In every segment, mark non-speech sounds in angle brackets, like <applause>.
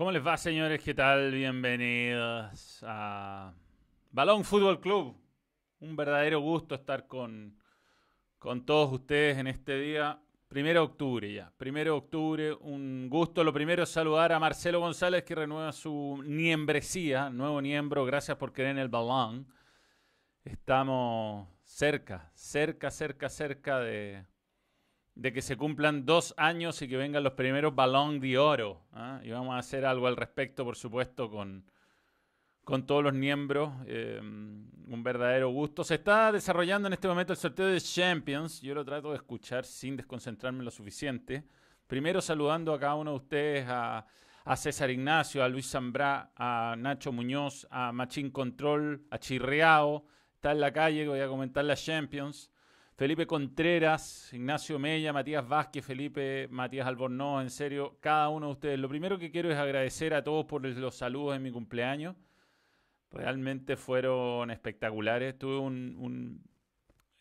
¿Cómo les va, señores? ¿Qué tal? Bienvenidos a Balón Fútbol Club. Un verdadero gusto estar con, con todos ustedes en este día. Primero de octubre ya. Primero de octubre, un gusto. Lo primero es saludar a Marcelo González que renueva su niembresía, nuevo miembro. Gracias por querer en el balón. Estamos cerca, cerca, cerca, cerca de, de que se cumplan dos años y que vengan los primeros balón de oro. ¿ah? Y vamos a hacer algo al respecto, por supuesto, con, con todos los miembros. Eh, un verdadero gusto. Se está desarrollando en este momento el sorteo de Champions. Yo lo trato de escuchar sin desconcentrarme lo suficiente. Primero saludando a cada uno de ustedes, a, a César Ignacio, a Luis Zambrá, a Nacho Muñoz, a Machín Control, a Chirreao. Está en la calle, voy a comentar las Champions. Felipe Contreras, Ignacio Mella, Matías Vázquez, Felipe, Matías Albornoz, en serio, cada uno de ustedes. Lo primero que quiero es agradecer a todos por los saludos en mi cumpleaños. Realmente fueron espectaculares. Tuve un, un,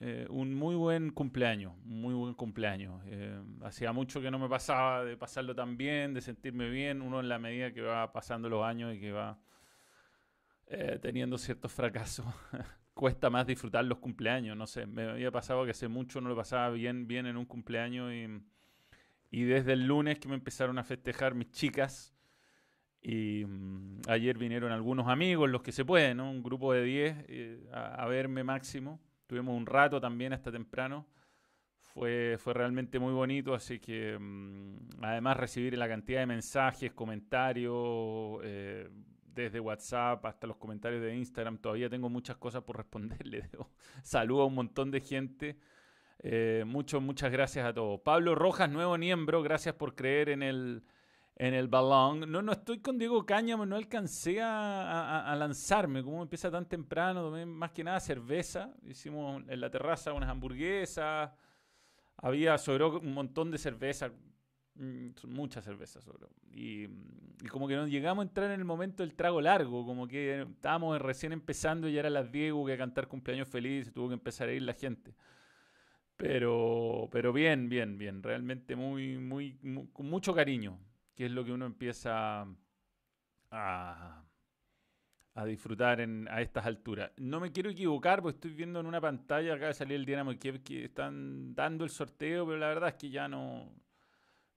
eh, un muy buen cumpleaños, muy buen cumpleaños. Eh, hacía mucho que no me pasaba de pasarlo tan bien, de sentirme bien. Uno en la medida que va pasando los años y que va eh, teniendo ciertos fracasos. <laughs> cuesta más disfrutar los cumpleaños. No sé, me había pasado que hace mucho no lo pasaba bien, bien en un cumpleaños y, y desde el lunes que me empezaron a festejar mis chicas y mm, ayer vinieron algunos amigos, los que se pueden, ¿no? un grupo de 10 eh, a, a, verme máximo. Tuvimos un rato también hasta temprano. Fue, fue realmente muy bonito, así que mm, además recibir la cantidad de mensajes, comentarios, eh, desde WhatsApp hasta los comentarios de Instagram. Todavía tengo muchas cosas por responderle. <laughs> Saludo a un montón de gente. Eh, mucho, muchas gracias a todos. Pablo Rojas, nuevo miembro, gracias por creer en el, en el balón. No, no estoy con Diego Cáñamo, no alcancé a, a, lanzarme. Como empieza tan temprano, tomé más que nada cerveza. Hicimos en la terraza unas hamburguesas. Había, sobró un montón de cerveza, mucha cerveza sobre. Y, y, como que nos llegamos a entrar en el momento del trago largo, como que estábamos recién empezando y ya era las 10, hubo que cantar cumpleaños feliz, tuvo que empezar a ir la gente. Pero, pero bien, bien, bien, realmente muy, muy, muy, con mucho cariño, que es lo que uno empieza a, a disfrutar en, a estas alturas. No me quiero equivocar, porque estoy viendo en una pantalla, acá de salir el Dinamo Kiev, que están dando el sorteo, pero la verdad es que ya no,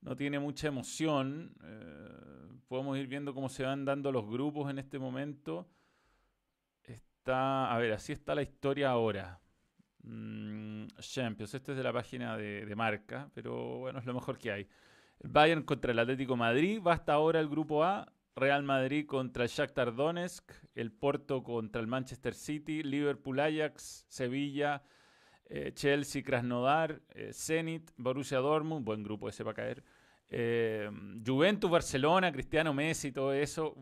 no tiene mucha emoción. Eh, podemos ir viendo cómo se van dando los grupos en este momento. Está, a ver, así está la historia ahora. Mm, Champions, este es de la página de, marca, pero bueno, es lo mejor que hay. Bayern contra el Atlético Madrid, va hasta ahora el grupo A. Real Madrid contra el Shakhtar Donetsk, el Porto contra el Manchester City, Liverpool Ajax, Sevilla, eh, Chelsea, Krasnodar, eh, Zenit, Borussia Dortmund, buen grupo ese para caer. Eh, Juventus, Barcelona, Cristiano Messi, todo eso.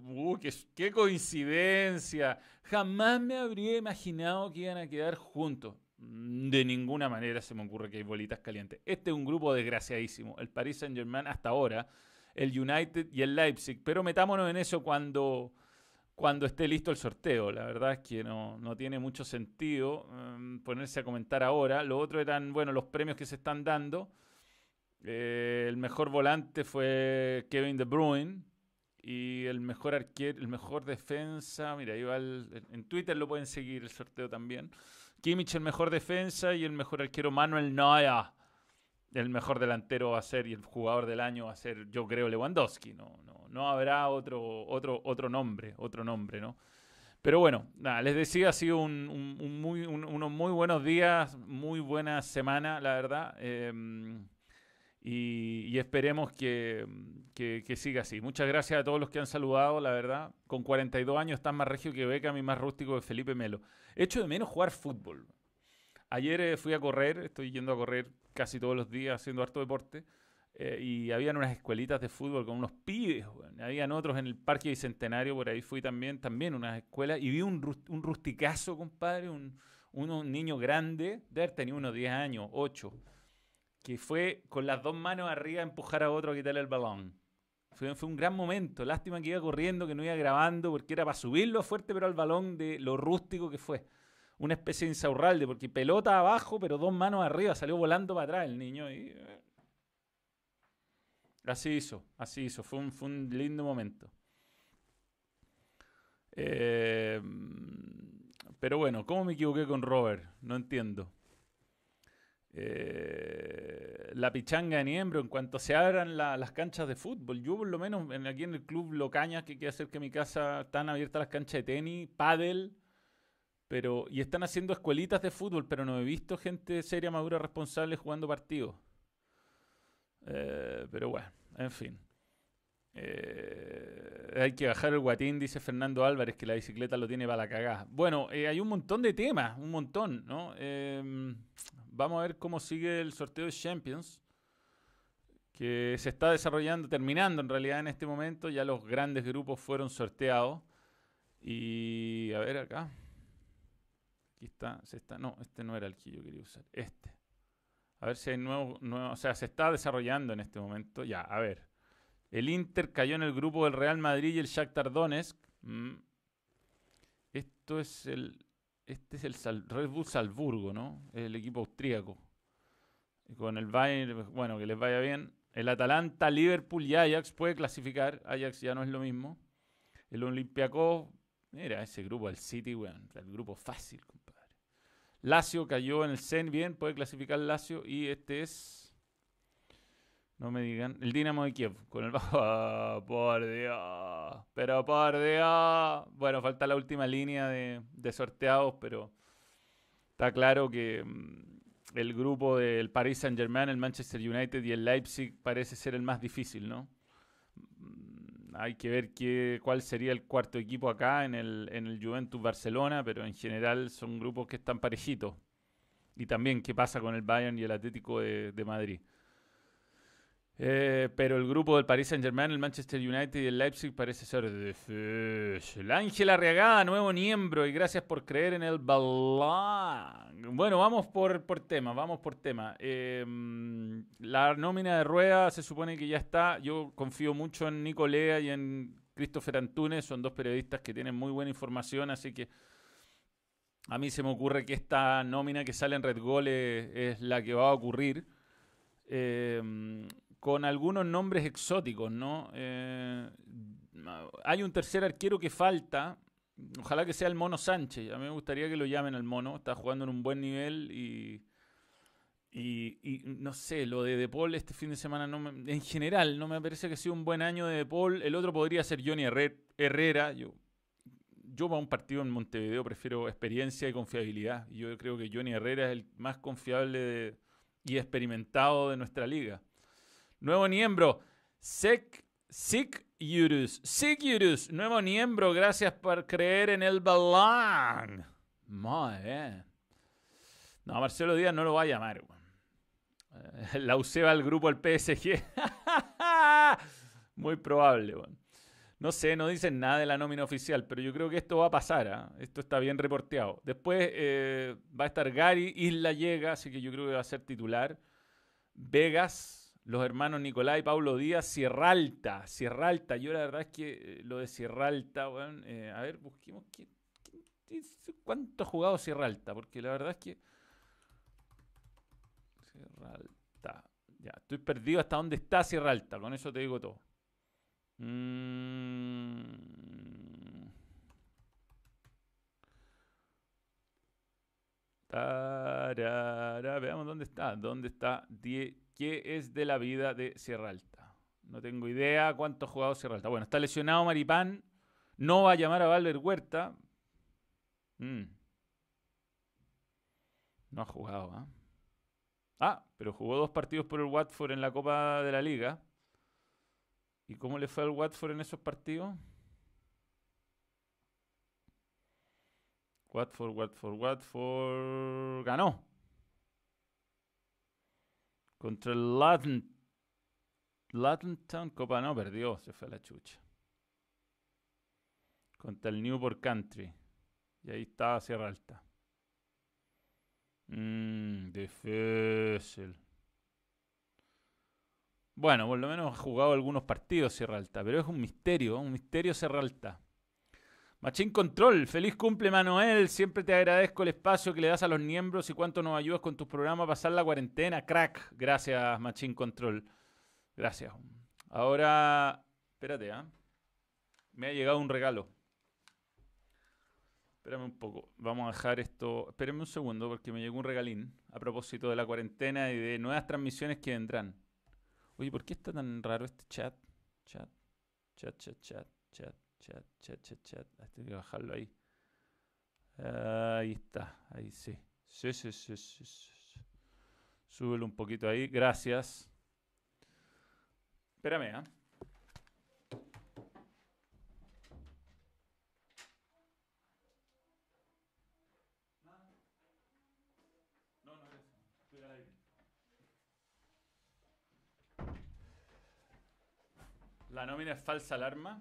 Qué, coincidencia! Jamás me habría imaginado que iban a quedar juntos. De ninguna manera se me ocurre que hay bolitas calientes. Este es un grupo desgraciadísimo. El Paris Saint-Germain hasta ahora, el United y el Leipzig. Pero metámonos en eso cuando cuando esté listo el sorteo. La verdad es que no, no tiene mucho sentido um, ponerse a comentar ahora. Lo otro eran, bueno, los premios que se están dando. Eh, el mejor volante fue Kevin De Bruyne. Y el mejor arquero, el mejor defensa, mira, en Twitter lo pueden seguir el sorteo también. Kimmich el mejor defensa y el mejor arquero Manuel Neuer. El mejor delantero va a ser y el jugador del año va a ser, yo creo, Lewandowski. No, no, no habrá otro, otro, otro nombre, otro nombre, ¿no? Pero bueno, nada, les decía, ha sido un, un, muy, unos muy buenos días, muy buena semana, la verdad. Eh, y, y, esperemos que, que, que, siga así. Muchas gracias a todos los que han saludado, la verdad. Con 42 años están más regio que Beckham y más rústico que Felipe Melo. Echo de menos jugar fútbol. Ayer eh, fui a correr, estoy yendo a correr casi todos los días haciendo harto deporte. Eh, y habían unas escuelitas de fútbol con unos pibes, bueno. habían otros en el Parque Bicentenario, por ahí fui también, también unas escuelas, y vi un, un rusticazo, compadre, un, un, un, niño grande, de haber tenido unos 10 años, 8, que fue con las dos manos arriba empujar a otro a quitarle el balón. Fue, fue un gran momento, lástima que iba corriendo, que no iba grabando, porque era para subirlo fuerte, pero al balón de lo rústico que fue. Una especie de insaurralde, porque pelota abajo, pero dos manos arriba, salió volando para atrás el niño y Así hizo, así hizo. Fue un, fue un lindo momento. Eh, pero bueno, ¿cómo me equivoqué con Robert? No entiendo. Eh, la pichanga de Niembro, en cuanto se abran las canchas de fútbol. Yo por lo menos en, aquí en el club Locaña, que quiere hacer que mi casa, están abiertas las canchas de tenis, pádel, pero, y están haciendo escuelitas de fútbol, pero no he visto gente seria, madura, responsable jugando partidos. Eh, pero bueno, en fin. Eh, hay que bajar el guatín, dice Fernando Álvarez, que la bicicleta lo tiene para la cagada. Bueno, hay un montón de temas, un montón, ¿no? Em, Vamos a ver cómo sigue el sorteo de Champions, que se está desarrollando, terminando en realidad en este momento. Ya los grandes grupos fueron sorteados. Y a ver acá. Aquí está, se está. No, este no era el que yo quería usar. Este. A ver si hay nuevo. O sea, se está desarrollando en este momento. Ya, a ver. El Inter cayó en el grupo del Real Madrid y el Shakhtar Donetsk. Mm. Esto es el este es el Red Bull Salzburgo, ¿no? El equipo austríaco. Con el Bayern, bueno, que les vaya bien. El Atalanta, Liverpool y Ajax puede clasificar. Ajax ya no es lo mismo. El Olympiacos, mira, ese grupo, el City, bueno, el grupo fácil, compadre. Lazio cayó en el Zen, bien, puede clasificar Lazio. Y este es no me digan. El Dinamo de Kiev. Con el <laughs> bajo. Por Dios. Pero por Dios. Bueno, falta la última línea de, sorteados, pero está claro que mm, el grupo del Paris Saint Germain, el Manchester United y el Leipzig parece ser el más difícil, ¿no? Mm, hay que ver qué, cuál sería el cuarto equipo acá en el, en el Juventus Barcelona, pero en general son grupos que están parejitos. Y también qué pasa con el Bayern y el Atlético de Madrid. Eh, pero el grupo del Paris Saint Germain, el Manchester United y el Leipzig parece ser difícil. Ángela Arriagada, nuevo miembro, y gracias por creer en el balón. Bueno, vamos por, por tema, vamos por tema. Em, la nómina de Rueda se supone que ya está. Yo confío mucho en Nicolea y en Christopher Antunes, son dos periodistas que tienen muy buena información, así que a mí se me ocurre que esta nómina que sale en Red Gol es, la que va a ocurrir. Eh, con algunos nombres exóticos, ¿no? Eh, hay un tercer arquero que falta. Ojalá que sea el Mono Sánchez. A mí me gustaría que lo llamen al Mono. Está jugando en un buen nivel y. Y, no sé, lo de De Paul este fin de semana, no en general, no me parece que sea un buen año de De Paul. El otro podría ser Johnny Herrera. Yo, yo para un partido en Montevideo prefiero experiencia y confiabilidad. Yo creo que Johnny Herrera es el más confiable y experimentado de nuestra liga. Nuevo miembro, Sek Sik Yurus. Sik Yurus, nuevo miembro, gracias por creer en el balón. Muy bien. No, Marcelo Díaz no lo va a llamar. Eh, la UCEBA al grupo del PSG. <laughs> Muy probable. No sé, no dicen nada de la nómina oficial, pero yo creo que esto va a pasar. ¿ah? Esto está bien reporteado. Después eh, va a estar Gary, Isla llega, así que yo creo que va a ser titular. Vegas, los hermanos Nicolás y Pablo Díaz, Sierra Alta, Sierra Alta. Yo la verdad es que eh, lo de Sierra Alta, bueno, eh, a ver, busquemos cuánto ha jugado Sierra Alta, porque la verdad es que Sierra Alta. Ya, estoy perdido hasta dónde está Sierra Alta, con eso te digo todo. Mm. veamos dónde está. ¿Dónde está? Die ¿Qué es de la vida de Sierra Alta? No tengo idea cuánto ha jugado Sierra Alta. Bueno, está lesionado Maripán. No va a llamar a Valver Huerta. Mm. No ha jugado, ¿ah? Ah, pero jugó dos partidos por el Watford en la Copa de la Liga. ¿Y cómo le fue al Watford en esos partidos? Watford, Watford, Watford. Ganó. Contra el Latin, Town Copa no perdió, se fue a la chucha. Contra el Newport Country. Y ahí estaba Sierra Alta. Mmm, difícil. Bueno, por lo menos ha jugado algunos partidos Sierra Alta, pero es un misterio, un misterio Sierra Alta. Machín Control, feliz cumple Manuel, siempre te agradezco el espacio que le das a los miembros y cuánto nos ayudas con tus programas a pasar la cuarentena, crack. Gracias Machín Control. Gracias. Ahora, espérate, ¿ah? Me ha llegado un regalo. Espérame un poco. Vamos a dejar esto. Espérenme un segundo porque me llegó un regalín a propósito de la cuarentena y de nuevas transmisiones que vendrán. Oye, ¿por qué está tan raro este chat? Chat, chat, chat, chat, chat, chat, chat, chat, chat. Tengo que bajarlo ahí. Ahí está, ahí sí. Sí, sí, sí, sí. sí. Súbelo un poquito ahí. Gracias. Espérame, ¿ah? La nómina es falsa alarma.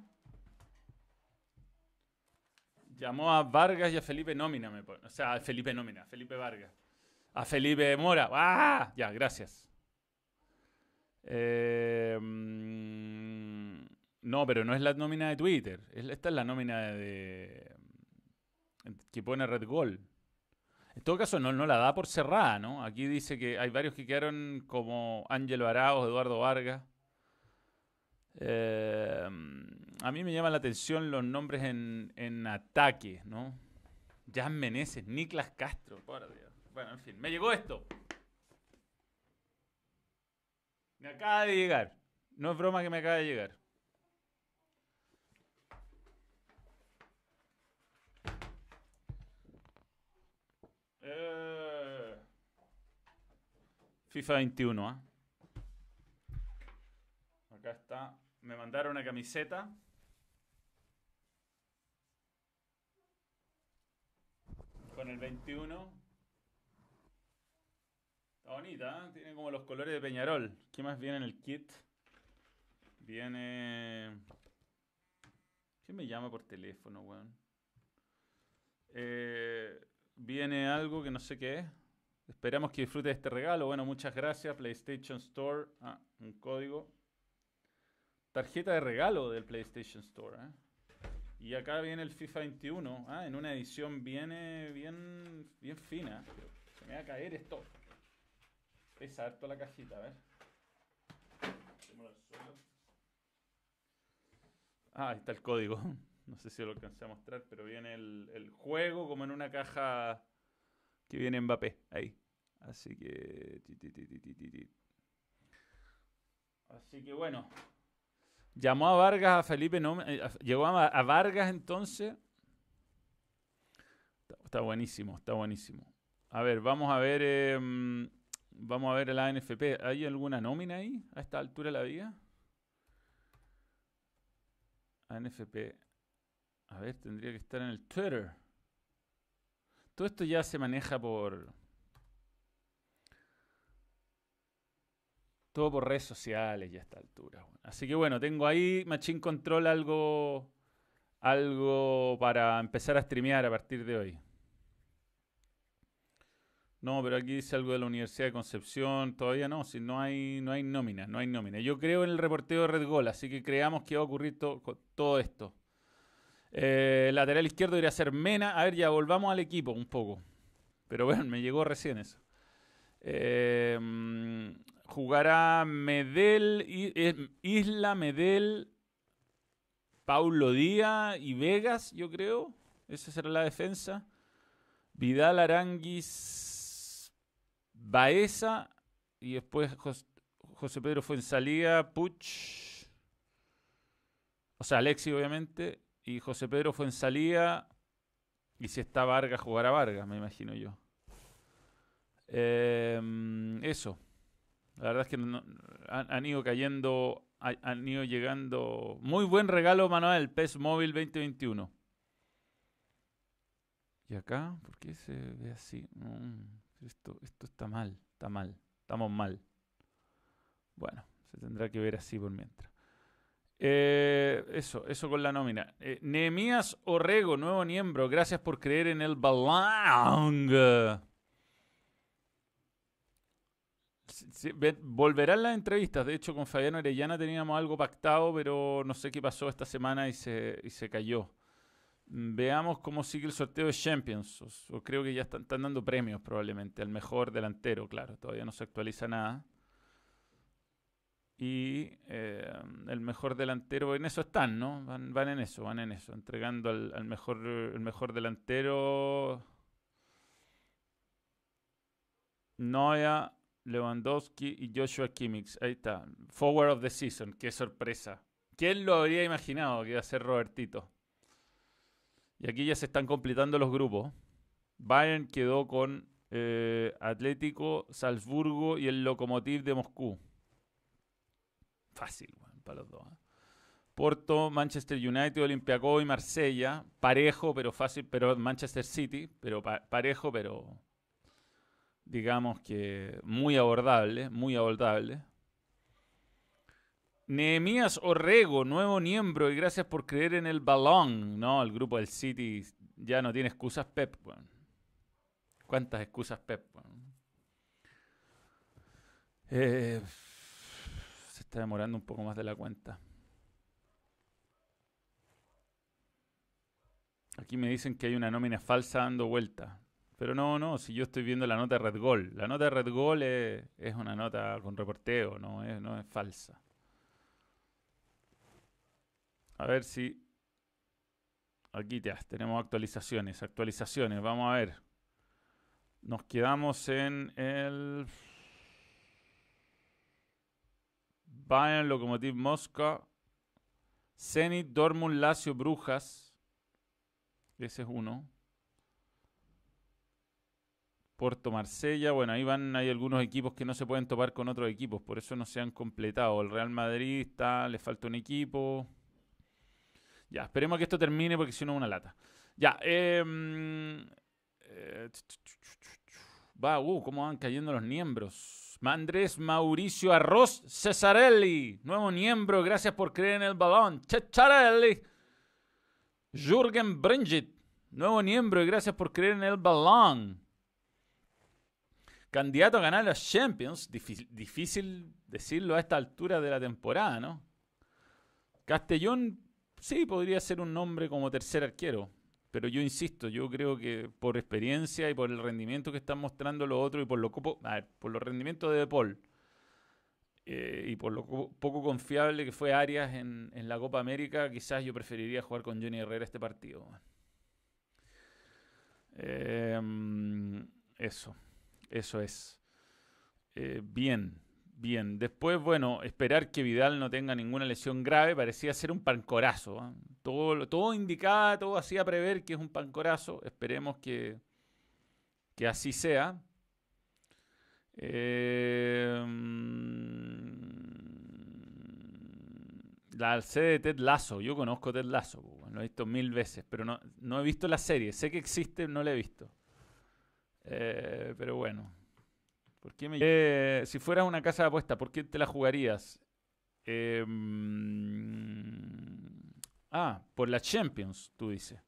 Llamó a Vargas y a Felipe Nómina, me pone. O sea, a Felipe Nómina, Felipe Vargas. A Felipe Mora. ¡Ah! Ya, gracias. Eh, mm, no, pero no es la nómina de Twitter. Esta es la nómina de, que pone Red Gold. En todo caso, no, no la da por cerrada, ¿no? Aquí dice que hay varios que quedaron como Ángel Arauz, Eduardo Vargas. Eh, a mí me llaman la atención los nombres en, en ataque, ¿no? Jan Meneses, Niklas Castro, por Dios. Bueno, en fin, me llegó esto. Me acaba de llegar. No es broma que me acaba de llegar. Eh, FIFA 21, ¿ah? Acá está. Me mandaron una camiseta. Con el 21. Está bonita, ¿eh? tiene como los colores de Peñarol. ¿Qué más viene en el kit? Viene... ¿Quién me llama por teléfono, weón? Eh, viene algo que no sé qué es. Esperamos que disfrute de este regalo. Bueno, muchas gracias. PlayStation Store. Ah, un código. Tarjeta de regalo del PlayStation Store. ¿eh? Y acá viene el FIFA 21. Ah, en una edición viene bien, bien fina. Se me va a caer esto. Pesa harto la cajita, a ver. Ah, ahí está el código. <laughs> No sé si lo alcancé a mostrar, pero viene el, el juego como en una caja que viene Mbappé. Ahí. Así que. Así que bueno. Llamó a Vargas a Felipe, no, eh, llegó a, Vargas entonces. Está, buenísimo, está buenísimo. A ver, vamos a ver, em, vamos a ver la ANFP. ¿Hay alguna nómina ahí a esta altura de la vida? ANFP. A ver, tendría que estar en el Twitter. Todo esto ya se maneja por, Todo por redes sociales ya a esta altura. Así que bueno, tengo ahí Machine Control algo, algo para empezar a streamear a partir de hoy. No, pero aquí dice algo de la Universidad de Concepción. Todavía no, si no hay, no hay nómina, no hay nómina. Yo creo en el reporteo de Red Gol, así que creamos que va a ocurrir todo esto. Eh, lateral izquierdo debería ser Mena. A ver, ya volvamos al equipo un poco. Pero bueno, me llegó recién eso. Eh, Jugará Medel, eh, Isla, Medel, Paulo Díaz y Vegas, yo creo. Esa será la defensa. Vidal, Aranguis, Baeza y después José Pedro Fuensalía, Puch. O sea, Alexi, obviamente. Y José Pedro Fuensalía. Y si está Vargas, jugará Vargas, me imagino yo. Em, eso. La verdad es que han, ido cayendo, han, ido llegando. Muy buen regalo, Manuel, PES Móvil 2021. ¿Y acá? ¿Por qué se ve así? esto, esto está mal, está mal, estamos mal. Bueno, se tendrá que ver así por mientras. Eh, eso, eso con la nómina. Eh, Nehemías Orrego, nuevo miembro, gracias por creer en el volverán las entrevistas. De hecho, con Fabián Orellana teníamos algo pactado, pero no sé qué pasó esta semana y se, y se cayó. Mm, veamos cómo sigue el sorteo de Champions. O, creo que ya están, dando premios probablemente. al mejor delantero, claro. Todavía no se actualiza nada. y eh, el mejor delantero, en eso están, ¿no? Van, van en eso, van en eso, entregando al, mejor, el mejor delantero. Noia, Lewandowski y Joshua Kimmich. Ahí está. Forward of the season. Qué sorpresa. ¿Quién lo habría imaginado que iba a ser Robertito? Y aquí ya se están completando los grupos. Bayern quedó con eh, Atlético, Salzburgo y el Lokomotiv de Moscú. Fácil, para los dos. ¿eh? Porto, Manchester United, Olympiacos y Marsella. Parejo, pero fácil. Pero Manchester City, pero parejo, pero digamos que muy abordable, muy abordable. Nehemías Orrego, nuevo miembro, y gracias por creer en el balón. No, el grupo del City ya no tiene excusas, Pep. ¿Cuántas excusas, Pep? Eh, se está demorando un poco más de la cuenta. Aquí me dicen que hay una nómina falsa dando vuelta. Pero no, no, si yo estoy viendo la nota de Red Gol. La nota de Red Gol es, una nota con reporteo, no es, no es falsa. A ver si... Aquí ya, tenemos actualizaciones, actualizaciones, vamos a ver. Nos quedamos en el... Bayern, Lokomotiv Mosca, Zenit, Dortmund, Lazio, Brujas. Ese es uno. Puerto Marsella, bueno, ahí van, hay algunos equipos que no se pueden topar con otros equipos, por eso no se han completado. El Real Madrid está, le falta un equipo. Ya, esperemos que esto termine porque si no una lata. Ya, em, eh, va, uh, cómo van cayendo los miembros. Andrés Mauricio Arroz Cesarelli, nuevo miembro, gracias por creer en el balón. Cesarelli. Jürgen Bringit, nuevo miembro gracias por creer en el balón candidato a ganar los Champions. Difícil, decirlo a esta altura de la temporada, ¿no? Castellón sí podría ser un nombre como tercer arquero. Pero yo insisto, yo creo que por experiencia y por el rendimiento que están mostrando los otros y por lo por los rendimientos de Paul eh, y por lo poco confiable que fue Arias en, la Copa América, quizás yo preferiría jugar con Johnny Herrera este partido. Eh, eso. Eso es. Eh, bien, bien. Después, bueno, esperar que Vidal no tenga ninguna lesión grave parecía ser un pancorazo. ¿ah? Todo, todo indicaba, todo hacía prever que es un pancorazo. Esperemos que, que así sea. Eh, la sede de Ted Lasso. Yo conozco Ted Lasso, lo he visto mil veces, pero no, no he visto la serie. Sé que existe, no la he visto. Eh, pero bueno. ¿Por qué me... Eh, si fueras una casa de apuesta, ¿por qué te la jugarías? Eh, ah, por la Champions, tú dices.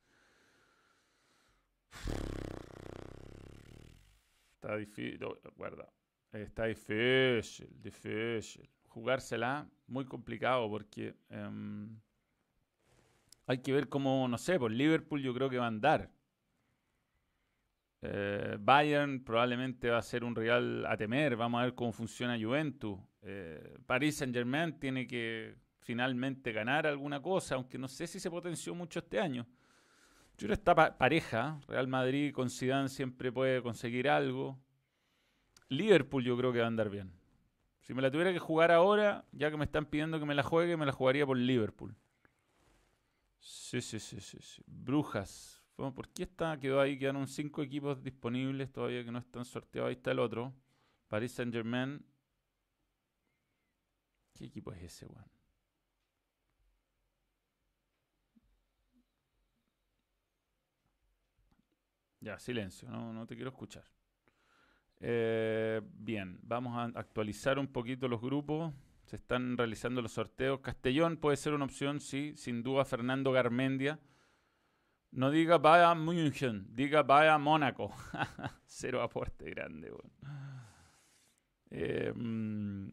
Está difícil, guarda. Está difícil, difícil. Jugársela, muy complicado porque em, hay que ver cómo, no sé, por Liverpool yo creo que va a andar. Eh, Bayern probablemente va a ser un rival a temer. Vamos a ver cómo funciona Juventus. Eh, Paris Saint Germain tiene que finalmente ganar alguna cosa, aunque no sé si se potenció mucho este año. Yo creo que está pareja. Real Madrid con Zidane siempre puede conseguir algo. Liverpool yo creo que va a andar bien. Si me la tuviera que jugar ahora, ya que me están pidiendo que me la juegue, me la jugaría por Liverpool. Sí, sí, sí, sí. sí. Brujas. ¿Por qué está, quedó ahí? Quedaron cinco equipos disponibles todavía que no están sorteados. Ahí está el otro. Paris Saint Germain. ¿Qué equipo es ese, weón? Ya, silencio, no, no te quiero escuchar. Eh, bien, vamos a actualizar un poquito los grupos. Se están realizando los sorteos. Castellón puede ser una opción, sí, sin duda. Fernando Garmendia no diga vaya München, diga vaya Mónaco. <laughs> Cero aporte grande, mm,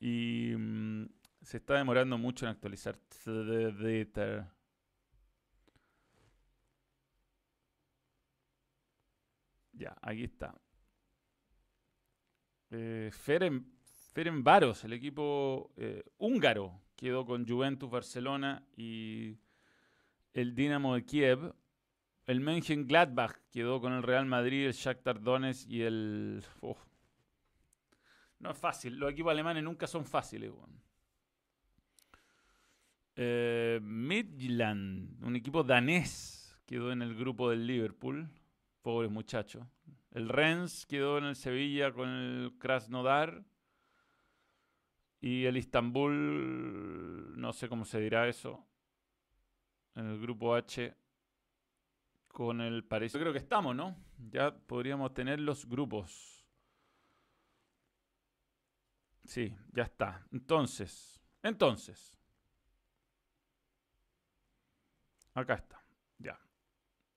y mm, se está demorando mucho en actualizar Ya, aquí está. Eh, Ferencváros, el equipo eh, húngaro, quedó con Juventus Barcelona y el Dinamo de Kiev. El Mönchengladbach quedó con el Real Madrid, el Shakhtar Donetsk y el... No es fácil, los equipos alemanes nunca son fáciles. Eh, Midland, un equipo danés, quedó en el grupo del Liverpool. Pobres muchachos. El Rennes quedó en el Sevilla con el Krasnodar. Y el Istanbul, no sé cómo se dirá eso, en el grupo H con el París. Yo creo que estamos, ¿no? Ya podríamos tener los grupos. Sí, ya está. Entonces, entonces. Acá está. Ya.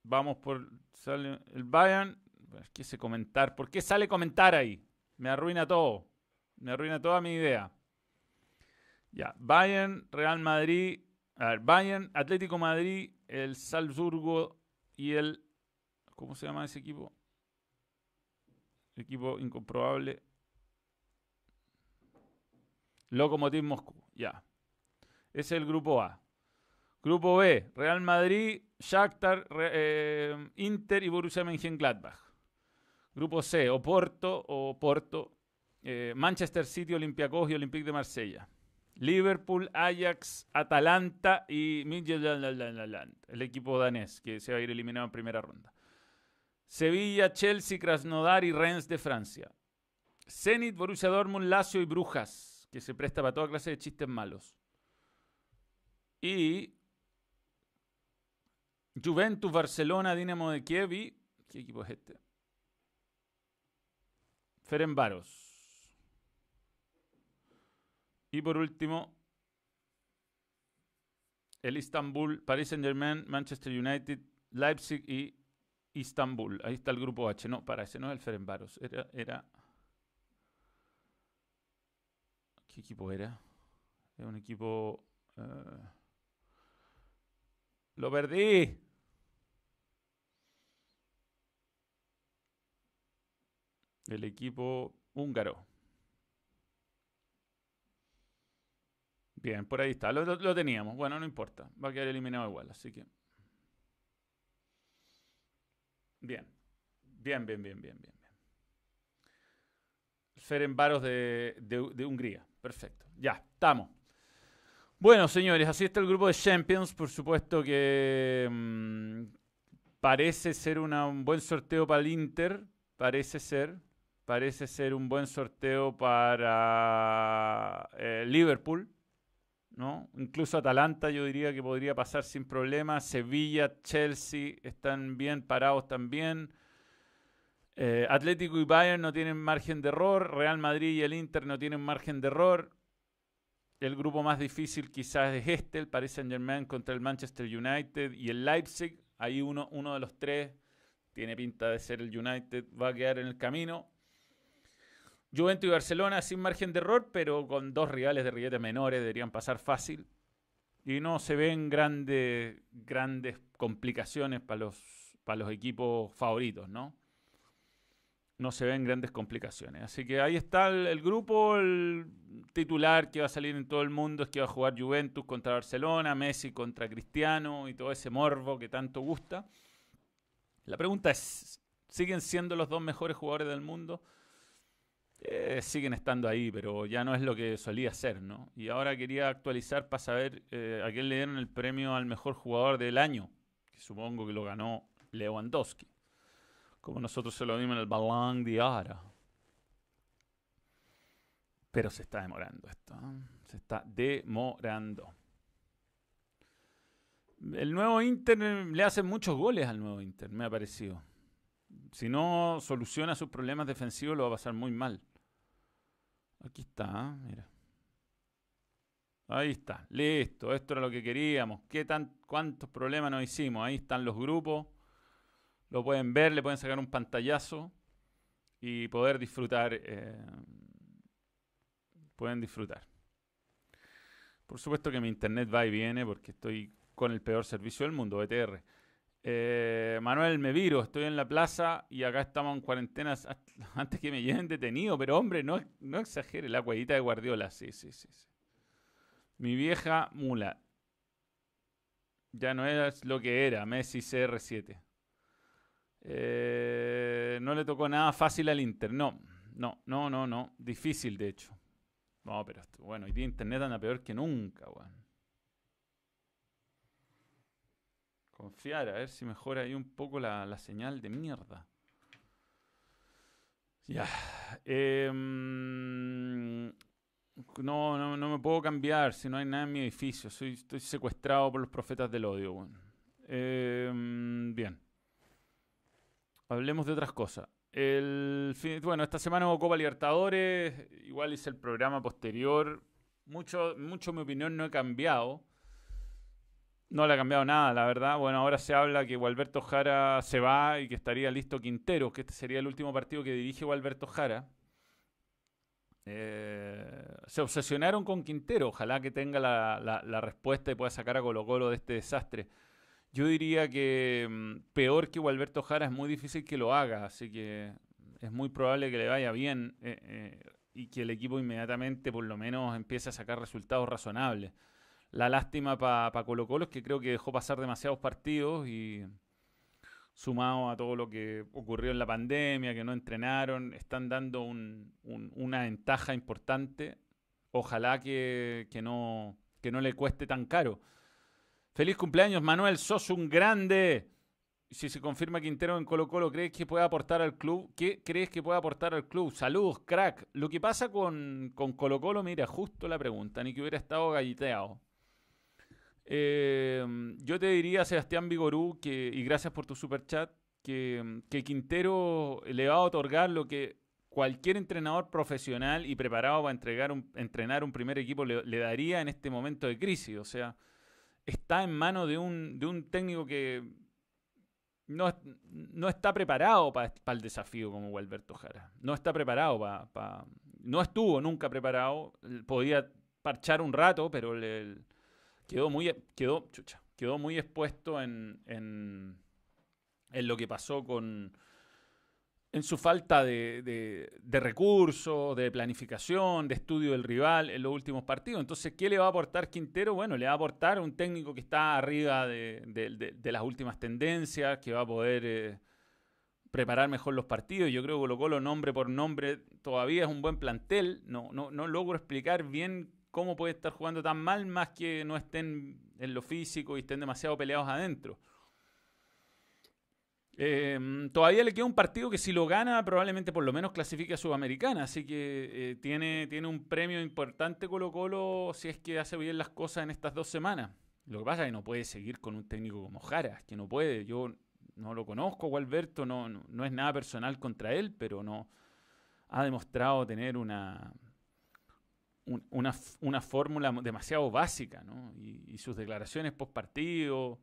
Vamos por sale el Bayern. ¿Qué se comentar? ¿Por qué sale comentar ahí? Me arruina todo. Me arruina toda mi idea. Ya, Bayern, Real Madrid, a ver, Bayern, Atlético Madrid, el Salzburgo y el. ¿Cómo se llama ese equipo? Equipo incomprobable. Lokomotiv Moscú, ya. Ese es el grupo A. Grupo B, Real Madrid, Shakhtar, eh, Inter y Borussia Mönchengladbach. Grupo C, Oporto o Porto, eh, Manchester City, Olympiacos y Olympique de Marsella. Liverpool, Ajax, Atalanta y Midtjylland, el equipo danés que se va a ir eliminado en primera ronda. Sevilla, Chelsea, Krasnodar y Rennes de Francia. Zenit, Borussia Dortmund, Lazio y Brujas, que se presta para toda clase de chistes malos. Y Juventus, Barcelona, Dinamo de Kiev y... ¿Qué equipo es este? Ferenbaros. Y por último, el Istanbul, Paris Saint Germain, Manchester United, Leipzig y Istanbul. Ahí está el grupo H. No, para ese no es el Ferenbaros. Era, era. ¿Qué equipo era? Era un equipo. Uh... Lo perdí. El equipo húngaro. Bien, por ahí está. Lo, teníamos. Bueno, no importa. Va a quedar eliminado igual, así que. Bien. Bien, bien, bien, bien, bien. Ferenbaros de, de, Hungría. Perfecto. Ya, estamos. Bueno, señores, así está el grupo de Champions. Por supuesto que mm, parece ser un buen sorteo para el Inter. Parece ser. Parece ser un buen sorteo para eh, Liverpool. ¿No? Incluso Atalanta yo diría que podría pasar sin problema. Sevilla, Chelsea están bien parados también. Eh, Atlético y Bayern no tienen margen de error. Real Madrid y el Inter no tienen margen de error. El grupo más difícil quizás es este, el Paris Saint Germain contra el Manchester United y el Leipzig. Ahí uno, uno de los tres tiene pinta de ser el United, va a quedar en el camino. Juventus y Barcelona sin margen de error, pero con dos rivales de rilletes menores deberían pasar fácil. Y no se ven grandes, grandes complicaciones para los, los equipos favoritos, ¿no? No se ven grandes complicaciones. Así que ahí está el, grupo, el titular que va a salir en todo el mundo es que va a jugar Juventus contra Barcelona, Messi contra Cristiano y todo ese morbo que tanto gusta. La pregunta es, ¿siguen siendo los dos mejores jugadores del mundo? Eh, siguen estando ahí, pero ya no es lo que solía ser, ¿no? Y ahora quería actualizar para saber eh, a quién le dieron el premio al mejor jugador del año, que supongo que lo ganó Lewandowski, como nosotros se lo dimos en el Ballon d'Ara. Pero se está demorando esto, ¿eh? se está demorando. El nuevo Inter le hace muchos goles al nuevo Inter, me ha parecido. Si no soluciona sus problemas defensivos, lo va a pasar muy mal. Aquí está, mira. Ahí está, listo, esto era lo que queríamos. ¿Qué tan, ¿Cuántos problemas nos hicimos? Ahí están los grupos, lo pueden ver, le pueden sacar un pantallazo y poder disfrutar. Eh, pueden disfrutar. Por supuesto que mi internet va y viene porque estoy con el peor servicio del mundo, BTR. Eh, Manuel, me viro, estoy en la plaza y acá estamos en cuarentena <laughs> antes que me lleven detenido, pero hombre, no, no exagere, la cuellita de Guardiola, sí, sí, sí, sí. Mi vieja mula. Ya no es lo que era, Messi CR7. Eh, no le tocó nada fácil al Inter, no, no, no, no, no, difícil de hecho. No, pero bueno, hoy día Internet anda peor que nunca, weón. Confiar, a ver si mejora ahí un poco la, señal de mierda. Ya. Em, no, no, no me puedo cambiar si no hay nada en mi edificio. Soy, estoy secuestrado por los profetas del odio. Em, bien. Hablemos de otras cosas. El bueno, esta semana hubo Copa Libertadores. Igual hice el programa posterior. Mucho, mucho mi opinión no ha cambiado. No le ha cambiado nada, la verdad. Bueno, ahora se habla que Gualberto Jara se va y que estaría listo Quintero, que este sería el último partido que dirige Gualberto Jara. Eh, se obsesionaron con Quintero. Ojalá que tenga la, respuesta y pueda sacar a Colo Colo de este desastre. Yo diría que mm, peor que Gualberto Jara es muy difícil que lo haga, así que es muy probable que le vaya bien eh, eh, y que el equipo inmediatamente por lo menos empiece a sacar resultados razonables. La lástima para Colo Colo es que creo que dejó pasar demasiados partidos y sumado a todo lo que ocurrió en la pandemia, que no entrenaron, están dando una ventaja importante. Ojalá que, no, que no le cueste tan caro. Feliz cumpleaños, Manuel, sos un grande. Si se confirma Quintero en Colo Colo, ¿crees que puede aportar al club? ¿Qué crees que puede aportar al club? Saludos, crack. Lo que pasa con, con Colo Colo, mira, justo la pregunta, ni que hubiera estado galliteado. Em, yo te diría, Sebastián Vigorú, que, y gracias por tu super chat, que, que Quintero le va a otorgar lo que cualquier entrenador profesional y preparado para entregar un, entrenar un primer equipo le, daría en este momento de crisis. O sea, está en manos de un, de un técnico que no, no está preparado para el desafío como Alberto Jara. No está preparado para... no estuvo nunca preparado. Podía parchar un rato, pero le, quedó muy, quedó, quedó muy expuesto en, en, lo que pasó con en su falta de, de, recursos, de planificación, de estudio del rival en los últimos partidos. Entonces, ¿qué le va a aportar Quintero? Bueno, le va a aportar un técnico que está arriba de, las últimas tendencias, que va a poder eh, preparar mejor los partidos. Yo creo que Colo Colo, nombre por nombre, todavía es un buen plantel. No, no, no logro explicar bien cómo puede estar jugando tan mal más que no estén en lo físico y estén demasiado peleados adentro. Eh, todavía le queda un partido que si lo gana probablemente por lo menos clasifique a Sudamericana, así que eh, tiene, tiene un premio importante Colo Colo si es que hace bien las cosas en estas dos semanas. Lo que pasa es que no puede seguir con un técnico como Jara, que no puede. Yo no lo conozco, Gualberto, no, no es nada personal contra él, pero no ha demostrado tener una, una, una fórmula demasiado básica, ¿no? Y, sus declaraciones post partido.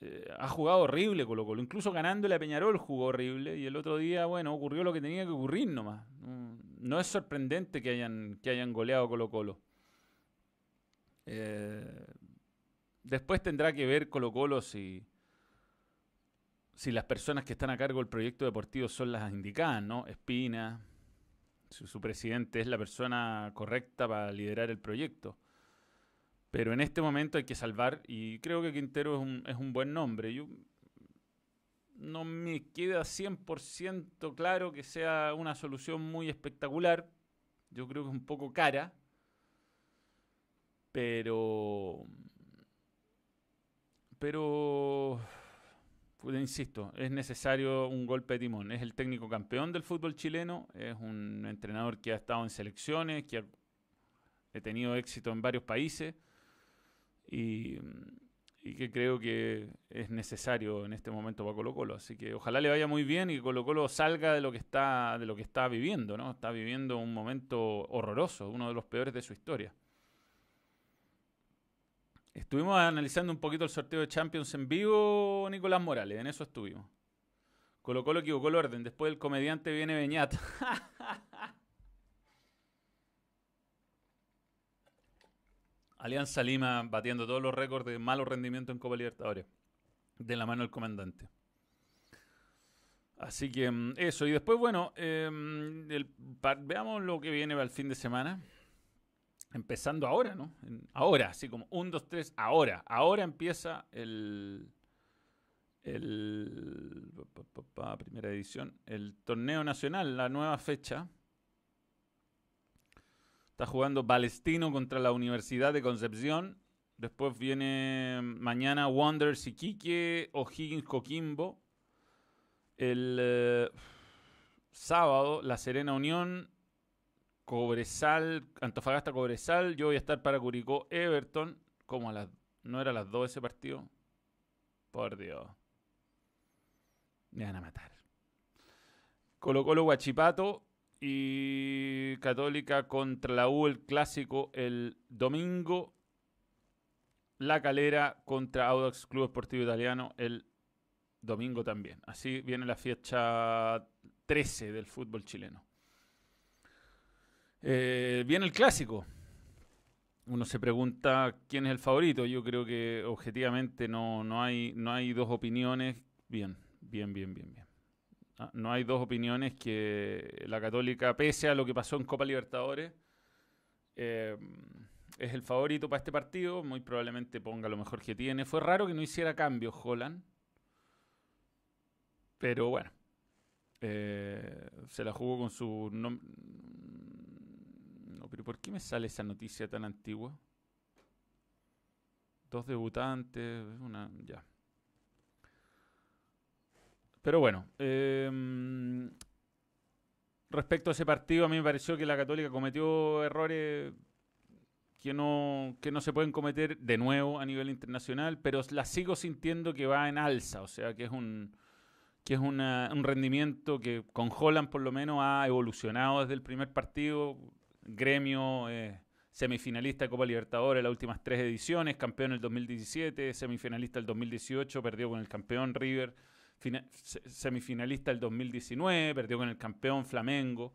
Eh, ha jugado horrible Colo Colo, incluso ganándole a Peñarol jugó horrible y el otro día, bueno, ocurrió lo que tenía que ocurrir nomás. No, es sorprendente que hayan, que hayan goleado Colo Colo. Eh, después tendrá que ver Colo Colo si, si las personas que están a cargo del proyecto deportivo son las indicadas, ¿no? Espina, su, presidente es la persona correcta para liderar el proyecto. Pero en este momento hay que salvar, y creo que Quintero es un, es un buen nombre. Yo, no me queda 100% claro que sea una solución muy espectacular. Yo creo que es un poco cara. Pero... Pero insisto, es necesario un golpe de timón. Es el técnico campeón del fútbol chileno, es un entrenador que ha estado en selecciones, que ha, tenido éxito en varios países y, que creo que es necesario en este momento para Colo Colo. Así que ojalá le vaya muy bien y Colo Colo salga de lo que está, de lo que está viviendo, ¿no? Está viviendo un momento horroroso, uno de los peores de su historia. Estuvimos analizando un poquito el sorteo de Champions en vivo, Nicolás Morales, en eso estuvimos. Colo Colo equivocó el orden, después el comediante viene Beñat. <laughs> Alianza Lima batiendo todos los récords de malo rendimiento en Copa Libertadores. de la mano del comandante. Así que mm, eso, y después, bueno, em, veamos lo que viene para el fin de semana. Empezando ahora, ¿no? ahora, así como un, dos, tres, ahora. Ahora empieza el, el primera edición, el torneo nacional, la nueva fecha. Está jugando Palestino contra la Universidad de Concepción. Después viene mañana Wanderers Iquique, O'Higgins Coquimbo. El eh, sábado, La Serena Unión, Cobresal, Antofagasta Cobresal. Yo voy a estar para Curicó Everton. Como a las. ¿No era a las 2 ese partido? Por Dios. Me van a matar. Colo Colo Guachipato y Católica contra la U, el clásico, el domingo. La Calera contra Audax Club Esportivo Italiano el domingo también. Así viene la fecha 13 del fútbol chileno. Eh, viene el clásico. Uno se pregunta quién es el favorito. Yo creo que objetivamente no, no, hay, no hay dos opiniones. Bien, bien, bien, bien, bien. Ah, no hay dos opiniones que la Católica, pese a lo que pasó en Copa Libertadores, eh, es el favorito para este partido. Muy probablemente ponga lo mejor que tiene. Fue raro que no hiciera cambios Holland. Pero bueno. Eh, se la jugó con su nombre. Pero ¿por qué me sale esa noticia tan antigua? Dos debutantes. Ya. Pero bueno, em, respecto a ese partido, a mí me pareció que la Católica cometió errores que no, que no se pueden cometer de nuevo a nivel internacional, pero la sigo sintiendo que va en alza, o sea, que es un, que es un rendimiento que con Holland por lo menos ha evolucionado desde el primer partido. Gremio, eh, semifinalista de Copa Libertadores las últimas tres ediciones, campeón el 2017, semifinalista el 2018, perdió con el campeón River semifinalista el 2019, perdió con el campeón Flamengo.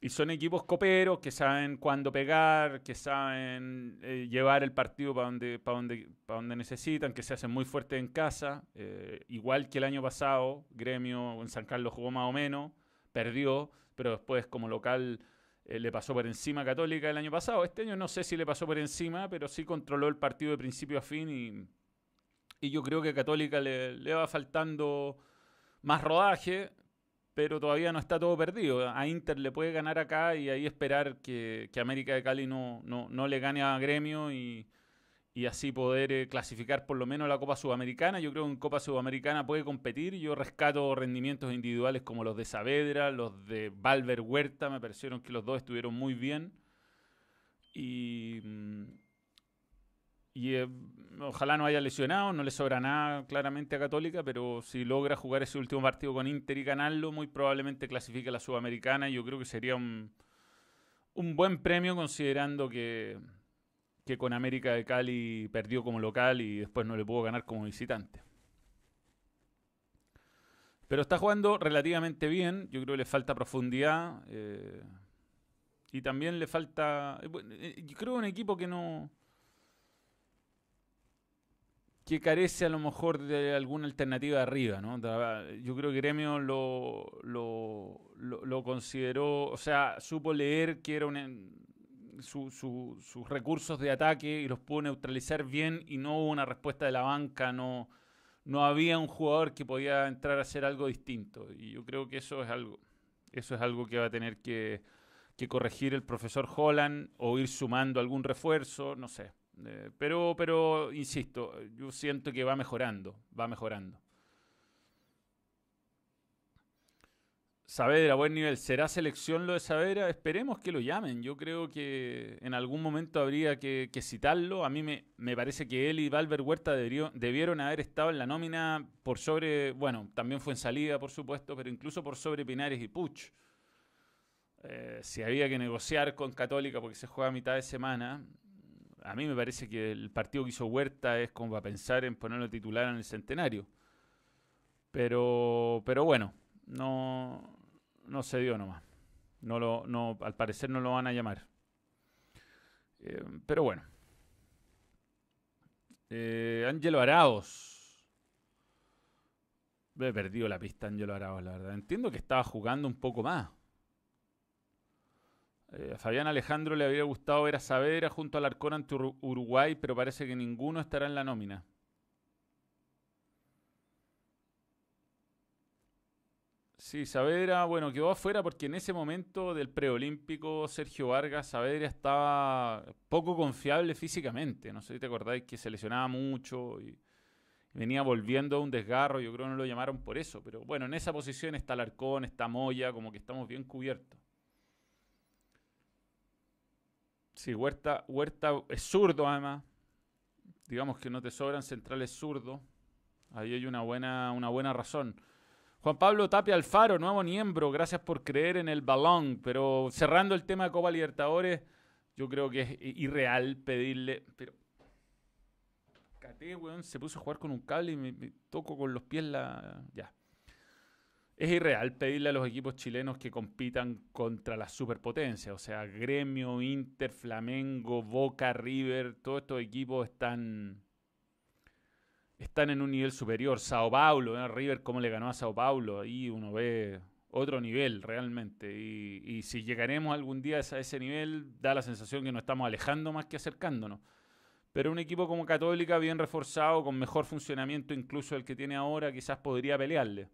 Y son equipos coperos que saben cuándo pegar, que saben eh, llevar el partido para donde, para, donde, donde necesitan, que se hacen muy fuertes en casa. Eh, igual que el año pasado, Gremio en San Carlos jugó más o menos, perdió, pero después como local eh, le pasó por encima Católica el año pasado. Este año no sé si le pasó por encima, pero sí controló el partido de principio a fin y y yo creo que a Católica le, va faltando más rodaje, pero todavía no está todo perdido. A Inter le puede ganar acá y ahí esperar que, América de Cali no, no, le gane a Gremio así poder eh, clasificar por lo menos la Copa Sudamericana. Yo creo que en Copa Sudamericana puede competir. Yo rescato rendimientos individuales como los de Saavedra, los de Valver Huerta, me parecieron que los dos estuvieron muy bien. Y, mm, y eh, ojalá no haya lesionado, no le sobra nada claramente a Católica, pero si logra jugar ese último partido con Inter y ganarlo, muy probablemente clasifique a la Sudamericana. Y yo creo que sería un, un buen premio considerando que, que con América de Cali perdió como local y después no le pudo ganar como visitante. Pero está jugando relativamente bien, yo creo que le falta profundidad eh, y también le falta, eh, yo creo un equipo que no que carece a lo mejor de alguna alternativa arriba, ¿no? Yo creo que Gremio lo, lo, consideró, o sea, supo leer que era sus recursos de ataque y los pudo neutralizar bien y no hubo una respuesta de la banca, no, no había un jugador que podía entrar a hacer algo distinto. Y yo creo que eso es algo, eso es algo que va a tener que, que corregir el profesor Holland o ir sumando algún refuerzo, no sé. Eh, pero, pero, insisto, yo siento que va mejorando, va mejorando. Saavedra, buen nivel. ¿Será selección lo de Saavedra? Esperemos que lo llamen. Yo creo que en algún momento habría que, citarlo. A mí me, me, parece que él y Valver Huerta debieron haber estado en la nómina por sobre, bueno, también fue en salida, por supuesto, pero incluso por sobre Pinares y Puch. Eh, si había que negociar con Católica porque se juega a mitad de semana, a mí me parece que el partido que hizo Huerta es como para pensar en ponerlo titular en el centenario. Pero, pero bueno, no, no se dio nomás. No lo, no, al parecer no lo van a llamar. Eh, pero bueno. Eh, Ángelo Araos. Me he perdido la pista Angelo Araos, la verdad. Entiendo que estaba jugando un poco más. Eh, a Fabián Alejandro le habría gustado ver a Saavedra junto al Arcón ante Uruguay, pero parece que ninguno estará en la nómina. Sí, Saavedra, bueno, quedó afuera porque en ese momento del preolímpico Sergio Vargas, Saavedra estaba poco confiable físicamente. No sé si te acordáis que se lesionaba mucho y venía volviendo a un desgarro. Yo creo que no lo llamaron por eso. Pero bueno, en esa posición está Larcón, está Moya, como que estamos bien cubiertos. Sí, Huerta, Huerta es zurdo además. Digamos que no te sobran centrales zurdos. Ahí hay una buena, una buena razón. Juan Pablo Tapia Alfaro, nuevo miembro, gracias por creer en el balón. Pero cerrando el tema de Copa Libertadores, yo creo que es irreal pedirle. Pero. Cate, weón, se puso a jugar con un cable y me, toco con los pies la. Ya. Es irreal pedirle a los equipos chilenos que compitan contra las superpotencias. O sea, Gremio, Inter, Flamengo, Boca, River, todos estos equipos están están en un nivel superior. Sao Paulo, ¿eh? River, cómo le ganó a Sao Paulo, ahí uno ve otro nivel realmente. Y, si llegaremos algún día a ese nivel, da la sensación que nos estamos alejando más que acercándonos. Pero un equipo como Católica, bien reforzado, con mejor funcionamiento incluso el que tiene ahora, quizás podría pelearle.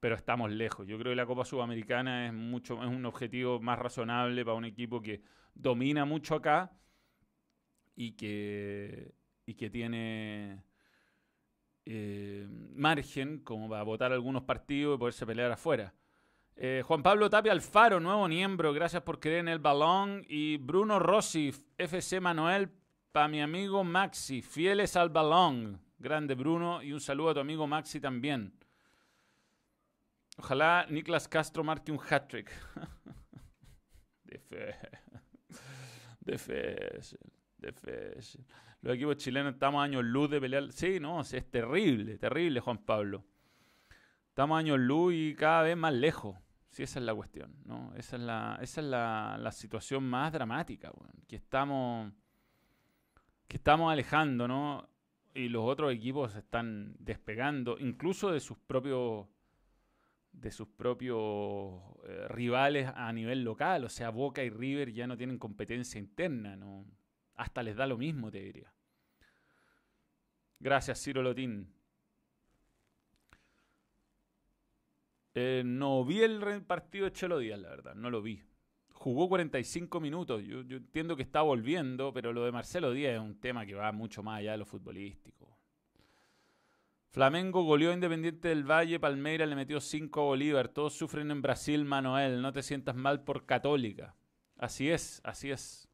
Pero estamos lejos. Yo creo que la Copa Sudamericana es, mucho, es un objetivo más razonable para un equipo que domina mucho acá y que, y que tiene eh, margen como para votar algunos partidos y poderse pelear afuera. Eh, Juan Pablo Tapia Alfaro, nuevo miembro, gracias por creer en el balón. Y Bruno Rossi, FC Manuel, para mi amigo Maxi, fieles al balón. Grande Bruno, y un saludo a tu amigo Maxi también. Ojalá Niklas Castro marque un hat-trick. <laughs> de fe. De fe. De fe los equipos chilenos estamos años luz de pelear. Sí, no, es terrible, terrible, Juan Pablo. Estamos años luz y cada vez más lejos. Sí, esa es la cuestión, ¿no? Esa es la, esa es la, situación más dramática, que estamos que estamos alejando, ¿no? Y los otros equipos están despegando, incluso de sus propios de sus propios eh, rivales a nivel local, o sea, Boca y River ya no tienen competencia interna, ¿no? Hasta les da lo mismo, te diría. Gracias, Ciro Lotín. Eh, no vi el partido de Chelo Díaz, la verdad, no lo vi. Jugó 45 minutos, yo, entiendo que está volviendo, pero lo de Marcelo Díaz es un tema que va mucho más allá de lo futbolístico. Flamengo goleó Independiente del Valle, Palmeira le metió 5 a Bolívar, todos sufren en Brasil, Manuel, no te sientas mal por Católica. Así es, así es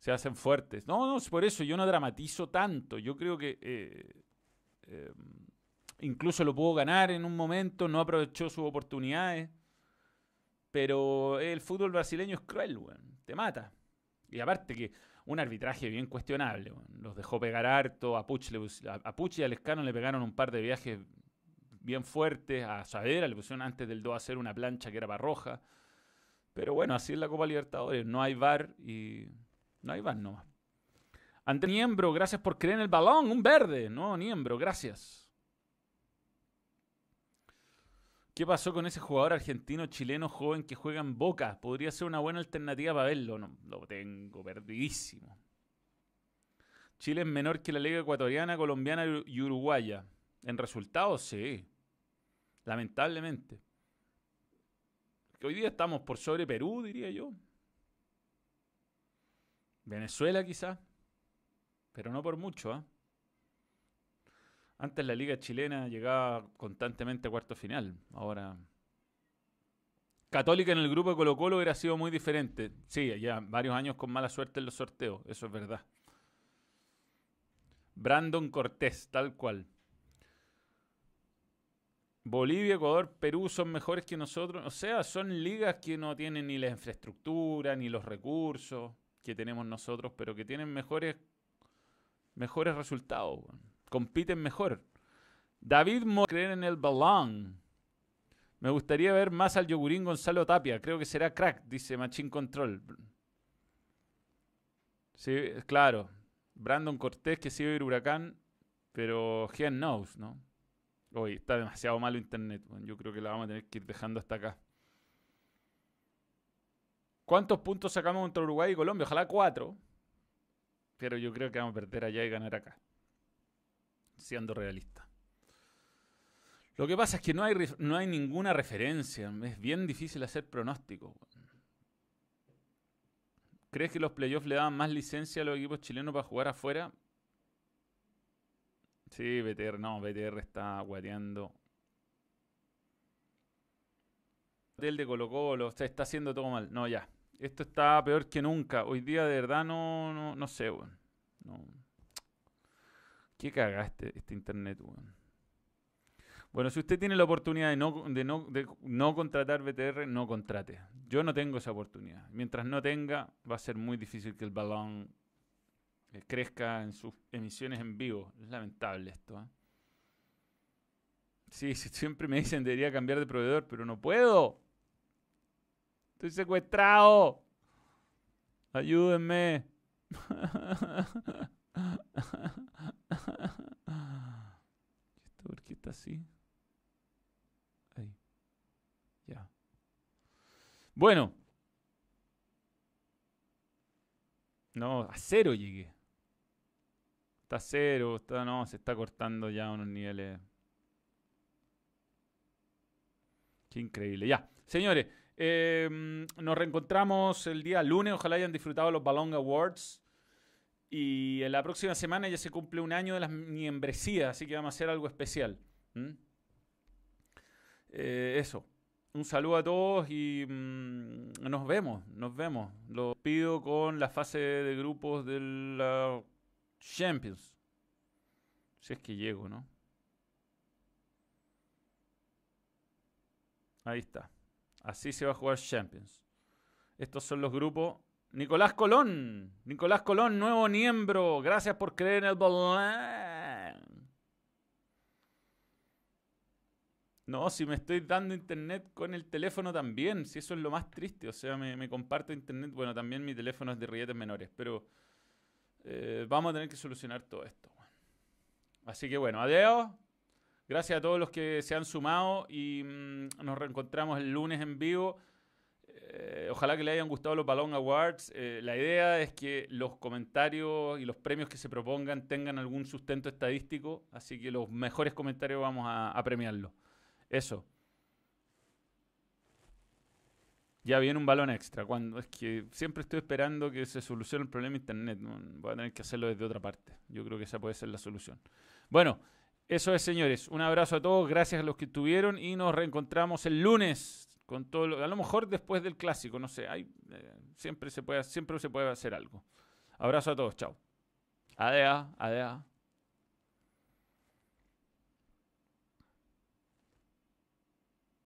se hacen fuertes. No, no, por eso yo no dramatizo tanto. Yo creo que eh, eh, incluso lo pudo ganar en un momento, no aprovechó sus oportunidades. Pero el fútbol brasileño es cruel, weón. Te mata. Y aparte que un arbitraje bien cuestionable. Los dejó pegar harto. A Puch, a, y a Lescano le pegaron un par de viajes bien fuertes. A Saavedra le pusieron antes del 2 a hacer una plancha que era para roja. Pero bueno, así es la Copa Libertadores. No hay VAR y no, hay van nomás. Ante Niembro, gracias por creer en el balón. Un verde. No, Niembro, gracias. ¿Qué pasó con ese jugador argentino, chileno, joven que juega en Boca? Podría ser una buena alternativa para verlo. No, lo tengo perdidísimo. Chile es menor que la Liga Ecuatoriana, Colombiana y Uruguaya. En resultados, sí. Lamentablemente. Que hoy día estamos por sobre Perú, diría yo. Venezuela quizá, pero no por mucho. ¿ah? Antes la liga chilena llegaba constantemente a cuarto final. Ahora... Católica en el grupo de Colo Colo hubiera sido muy diferente. Sí, ya varios años con mala suerte en los sorteos, eso es verdad. Brandon Cortés, tal cual. Bolivia, Ecuador, Perú son mejores que nosotros. O sea, son ligas que no tienen ni la infraestructura, ni los recursos que tenemos nosotros, pero que tienen mejores, mejores resultados. Compiten mejor. David Mo creer en el balón. Me gustaría ver más al yogurín Gonzalo Tapia. Creo que será crack, dice Machine Control. Sí, claro. Brandon Cortés que sigue el huracán, pero Gian knows, ¿no? Hoy está demasiado malo internet. Yo creo que la vamos a tener que ir dejando hasta acá. ¿Cuántos puntos sacamos contra Uruguay y Colombia? Ojalá cuatro. Pero yo creo que vamos a perder allá y ganar acá. Siendo realista. Lo que pasa es que no hay, no hay ninguna referencia. Es bien difícil hacer pronóstico. ¿Crees que los playoffs le daban más licencia a los equipos chilenos para jugar afuera? Sí, BTR, no, BTR está guateando. El de Colo Colo, o sea, está haciendo todo mal. No, ya. Esto está peor que nunca. Hoy día de verdad no, no, no sé, weón. No. ¿Qué caga este, este internet, weón? Bueno, si usted tiene la oportunidad de no, de, no, de no contratar BTR, no contrate. Yo no tengo esa oportunidad. Mientras no tenga, va a ser muy difícil que el balón eh, crezca en sus emisiones en vivo. Es lamentable esto. ¿eh? Sí, <laughs> siempre me dicen debería cambiar de proveedor, pero no puedo. Estoy secuestrado. Ayúdenme. ¿Esto por qué está así? Ahí. Ya. Bueno. No, a cero llegué. Está cero, está, no, se está cortando ya unos niveles. Qué increíble. Ya, señores, em, nos reencontramos el día lunes. Ojalá hayan disfrutado los Ballon Awards. Y en la próxima semana ya se cumple un año de las membresías, así que vamos a hacer algo especial. Eh, eso. Un saludo a todos y mm, nos vemos, nos vemos. Lo pido con la fase de grupos de la Champions. Si es que llego, ¿no? Ahí está. Así se va a jugar Champions. Estos son los grupos. Nicolás Colón. Nicolás Colón, nuevo miembro. Gracias por creer en el balón. No, si me estoy dando internet con el teléfono también. Si eso es lo más triste. O sea, me, comparto internet. Bueno, también mi teléfono es de rilletes menores. Pero eh, vamos a tener que solucionar todo esto. Así que bueno, adiós. Gracias a todos los que se han sumado y mm, nos reencontramos el lunes en vivo. Eh, ojalá que le hayan gustado los Balón Awards. Eh, la idea es que los comentarios y los premios que se propongan tengan algún sustento estadístico, así que los mejores comentarios vamos a, a premiarlos. Eso. Ya viene un balón extra. Cuando es que siempre estoy esperando que se solucione el problema de internet. Voy a tener que hacerlo desde otra parte. Yo creo que esa puede ser la solución. Bueno, eso es, señores. Un abrazo a todos. Gracias a los que estuvieron y nos reencontramos el lunes con todo. Lo, a lo mejor después del clásico. No sé. Hay, eh, siempre se puede, siempre se puede hacer algo. Abrazo a todos. Chao. Adea, adea.